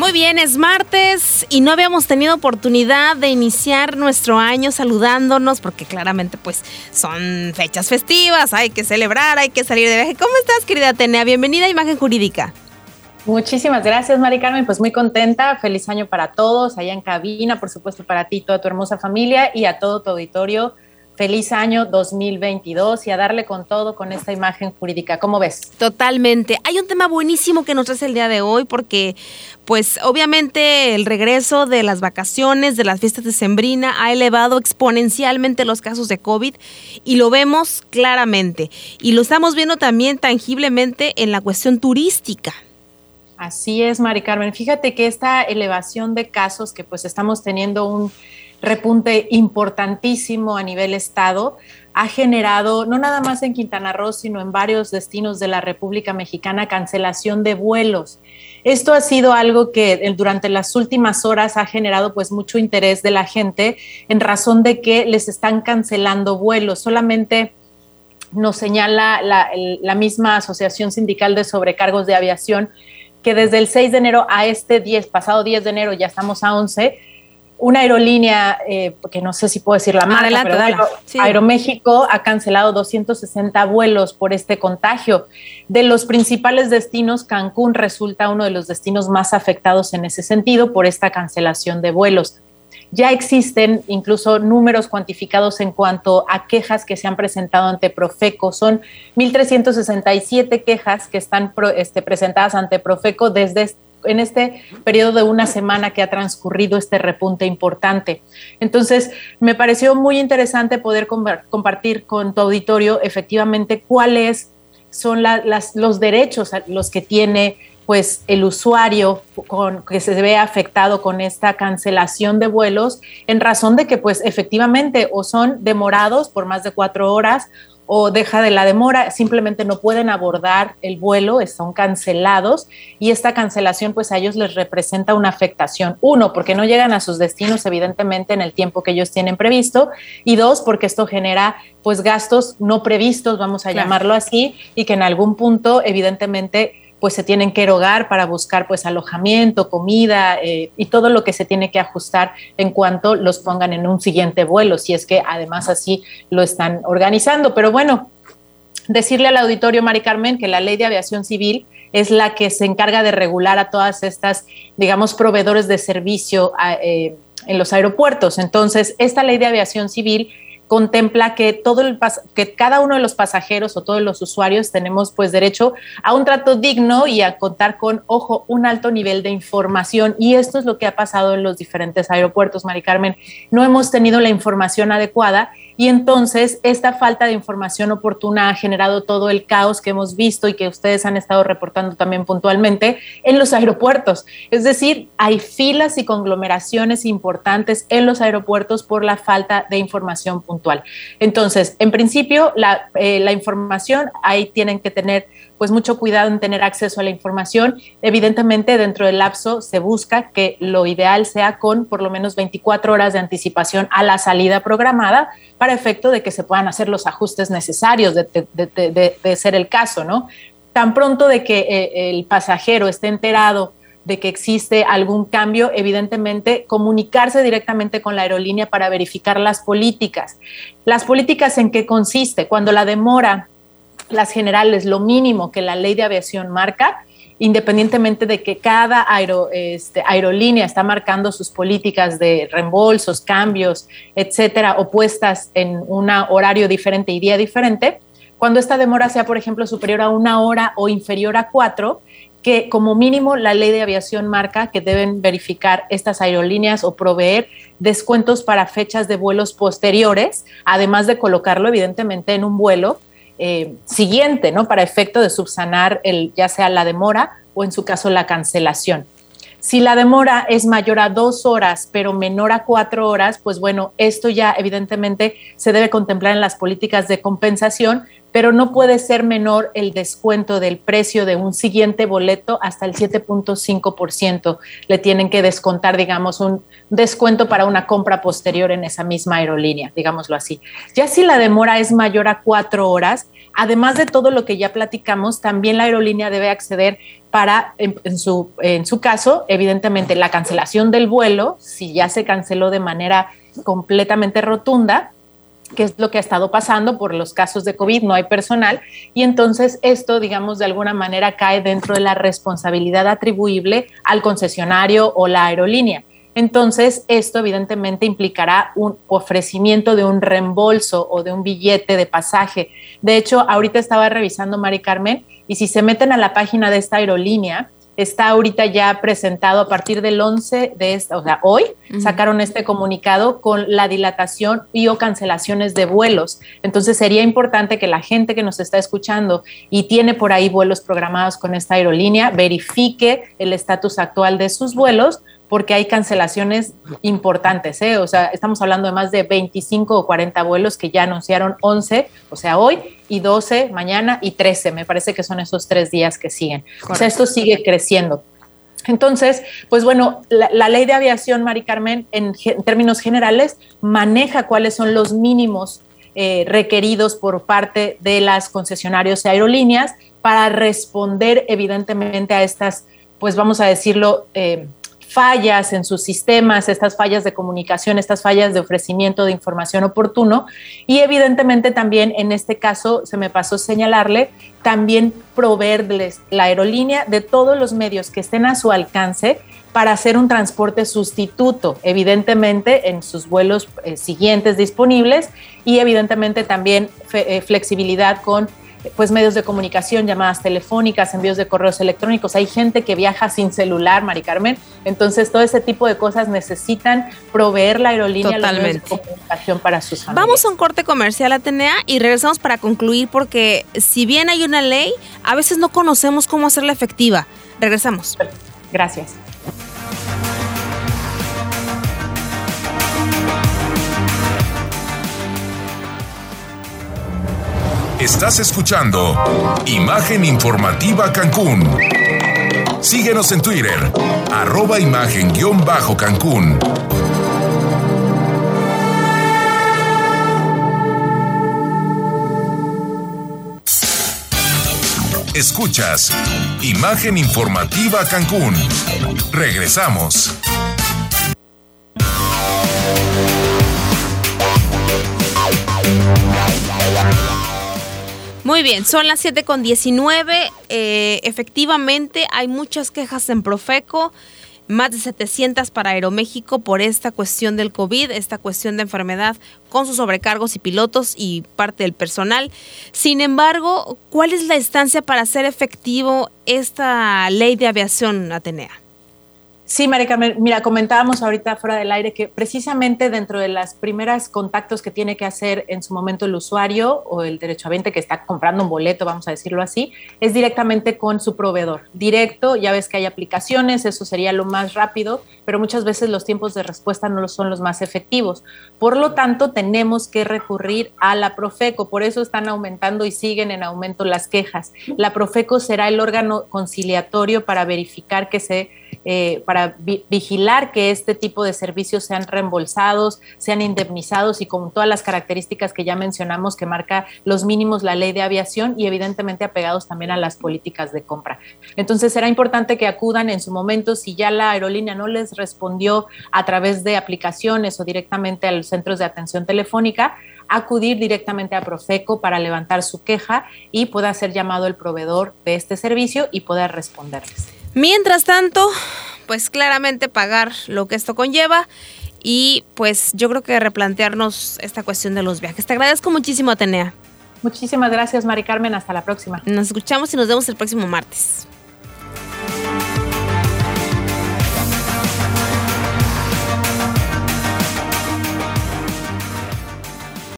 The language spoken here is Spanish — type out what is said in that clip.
Muy bien, es martes y no habíamos tenido oportunidad de iniciar nuestro año saludándonos porque claramente pues son fechas festivas, hay que celebrar, hay que salir de viaje. ¿Cómo estás, querida Atenea? Bienvenida a Imagen Jurídica. Muchísimas gracias, Mari Carmen. Pues muy contenta. Feliz año para todos, allá en cabina, por supuesto para ti, toda tu hermosa familia y a todo tu auditorio feliz año 2022 y a darle con todo con esta imagen jurídica. ¿Cómo ves? Totalmente. Hay un tema buenísimo que nos trae el día de hoy porque pues obviamente el regreso de las vacaciones, de las fiestas de Sembrina ha elevado exponencialmente los casos de COVID y lo vemos claramente y lo estamos viendo también tangiblemente en la cuestión turística. Así es, Mari Carmen. Fíjate que esta elevación de casos que pues estamos teniendo un repunte importantísimo a nivel estado, ha generado, no nada más en Quintana Roo, sino en varios destinos de la República Mexicana, cancelación de vuelos. Esto ha sido algo que durante las últimas horas ha generado pues mucho interés de la gente en razón de que les están cancelando vuelos. Solamente nos señala la, la misma Asociación Sindical de Sobrecargos de Aviación que desde el 6 de enero a este 10, pasado 10 de enero, ya estamos a 11, una aerolínea, eh, que no sé si puedo decir la marca, pero Aeroméxico ha cancelado 260 vuelos por este contagio. De los principales destinos, Cancún resulta uno de los destinos más afectados en ese sentido por esta cancelación de vuelos. Ya existen incluso números cuantificados en cuanto a quejas que se han presentado ante Profeco. Son 1.367 quejas que están este, presentadas ante Profeco desde en este periodo de una semana que ha transcurrido este repunte importante. Entonces, me pareció muy interesante poder compartir con tu auditorio efectivamente cuáles son los derechos a los que tiene pues el usuario que se ve afectado con esta cancelación de vuelos en razón de que pues efectivamente o son demorados por más de cuatro horas o deja de la demora, simplemente no pueden abordar el vuelo, están cancelados y esta cancelación pues a ellos les representa una afectación. Uno, porque no llegan a sus destinos evidentemente en el tiempo que ellos tienen previsto y dos, porque esto genera pues gastos no previstos, vamos a llamarlo así, y que en algún punto evidentemente pues se tienen que erogar para buscar pues alojamiento, comida eh, y todo lo que se tiene que ajustar en cuanto los pongan en un siguiente vuelo, si es que además así lo están organizando. Pero bueno, decirle al auditorio, Mari Carmen, que la ley de aviación civil es la que se encarga de regular a todas estas, digamos, proveedores de servicio eh, en los aeropuertos. Entonces, esta ley de aviación civil contempla que todo el que cada uno de los pasajeros o todos los usuarios tenemos pues derecho a un trato digno y a contar con ojo un alto nivel de información. Y esto es lo que ha pasado en los diferentes aeropuertos Mari Carmen. No hemos tenido la información adecuada y entonces esta falta de información oportuna ha generado todo el caos que hemos visto y que ustedes han estado reportando también puntualmente en los aeropuertos. Es decir, hay filas y conglomeraciones importantes en los aeropuertos por la falta de información puntual. Entonces, en principio, la, eh, la información ahí tienen que tener pues mucho cuidado en tener acceso a la información. Evidentemente, dentro del lapso se busca que lo ideal sea con por lo menos 24 horas de anticipación a la salida programada para efecto de que se puedan hacer los ajustes necesarios de, ser el caso, ¿no? Tan pronto de que eh, el pasajero esté enterado de que existe algún cambio, evidentemente comunicarse directamente con la aerolínea para verificar las políticas. Las políticas en qué consiste, cuando la demora las generales, lo mínimo que la ley de aviación marca, independientemente de que cada este, aerolínea está marcando sus políticas de reembolsos, cambios, etcétera, opuestas en un horario diferente y día diferente, cuando esta demora sea, por ejemplo, superior a una hora o inferior a cuatro, que como mínimo la ley de aviación marca que deben verificar estas aerolíneas o proveer descuentos para fechas de vuelos posteriores, además de colocarlo evidentemente en un vuelo eh, siguiente, ¿no? Para efecto de subsanar el, ya sea la demora o en su caso la cancelación. Si la demora es mayor a dos horas, pero menor a cuatro horas, pues bueno, esto ya evidentemente se debe contemplar en las políticas de compensación, pero no puede ser menor el descuento del precio de un siguiente boleto hasta el 7.5%. Le tienen que descontar, digamos, un descuento para una compra posterior en esa misma aerolínea, digámoslo así. Ya si la demora es mayor a cuatro horas, además de todo lo que ya platicamos, también la aerolínea debe acceder para, en, su, su caso, evidentemente, la cancelación del vuelo, si ya se canceló de manera completamente rotunda, que es lo que ha estado pasando por los casos de COVID, no hay personal, y entonces esto, digamos, de alguna manera cae dentro de la responsabilidad atribuible al concesionario o la aerolínea. Entonces, esto evidentemente implicará un ofrecimiento de un reembolso o de un billete de pasaje. De hecho, ahorita estaba revisando, Mari Carmen, y si se meten a la página de esta aerolínea, está ahorita ya presentado a partir del 11 de esta, o sea, hoy sacaron este comunicado con la dilatación y o cancelaciones de vuelos. Entonces sería importante que la gente que nos está escuchando y tiene por ahí vuelos programados con esta aerolínea verifique el estatus actual de sus vuelos porque hay cancelaciones importantes, ¿eh? o sea, estamos hablando de más de 25 o 40 vuelos que ya anunciaron 11, o sea, hoy, y 12 mañana y 13, me parece que son esos tres días que siguen. O sea, esto sigue creciendo. Entonces, pues bueno, la, ley de aviación, Mari Carmen, en, términos generales, maneja cuáles son los mínimos eh, requeridos por parte de las concesionarios y aerolíneas para responder evidentemente a estas, pues vamos a decirlo, eh, fallas en sus sistemas, estas fallas de comunicación, estas fallas de ofrecimiento de información oportuno. Y evidentemente también en este caso, se me pasó señalarle, también proveerles la aerolínea de todos los medios que estén a su alcance para hacer un transporte sustituto, evidentemente en sus vuelos eh, siguientes disponibles y evidentemente también eh, flexibilidad con pues medios de comunicación, llamadas telefónicas, envíos de correos electrónicos. Hay gente que viaja sin celular, Mari Carmen. Entonces, todo ese tipo de cosas necesitan proveer la aerolínea los medios de comunicación para sus familias. Vamos a un corte comercial, Atenea, y regresamos para concluir porque si bien hay una ley, a veces no conocemos cómo hacerla efectiva. Regresamos. Gracias. Estás escuchando Imagen Informativa Cancún. Síguenos en Twitter, arroba imagen-cancún. Escuchas Imagen Informativa Cancún. Regresamos. Muy bien, son las 7 con 19. Eh, efectivamente, hay muchas quejas en Profeco, más de 700 para Aeroméxico por esta cuestión del COVID, esta cuestión de enfermedad con sus sobrecargos y pilotos y parte del personal. Sin embargo, ¿cuál es la instancia para hacer efectivo esta ley de aviación, Atenea? Sí, Marica, mira, comentábamos ahorita fuera del aire que precisamente dentro de las primeras contactos que tiene que hacer en su momento el usuario o el derechohabiente que está comprando un boleto, vamos a decirlo así, es directamente con su proveedor. Directo, ya ves que hay aplicaciones, eso sería lo más rápido, pero muchas veces los tiempos de respuesta no son los más efectivos. Por lo tanto, tenemos que recurrir a la Profeco, por eso están aumentando y siguen en aumento las quejas. La Profeco será el órgano conciliatorio para verificar que se eh, para vigilar que este tipo de servicios sean reembolsados, sean indemnizados y con todas las características que ya mencionamos que marca los mínimos la ley de aviación y evidentemente apegados también a las políticas de compra. Entonces será importante que acudan en su momento si ya la aerolínea no les respondió a través de aplicaciones o directamente a los centros de atención telefónica, acudir directamente a Profeco para levantar su queja y pueda ser llamado el proveedor de este servicio y pueda responderles. Mientras tanto, pues claramente pagar lo que esto conlleva y pues yo creo que replantearnos esta cuestión de los viajes. Te agradezco muchísimo, Atenea. Muchísimas gracias, Mari Carmen. Hasta la próxima. Nos escuchamos y nos vemos el próximo martes.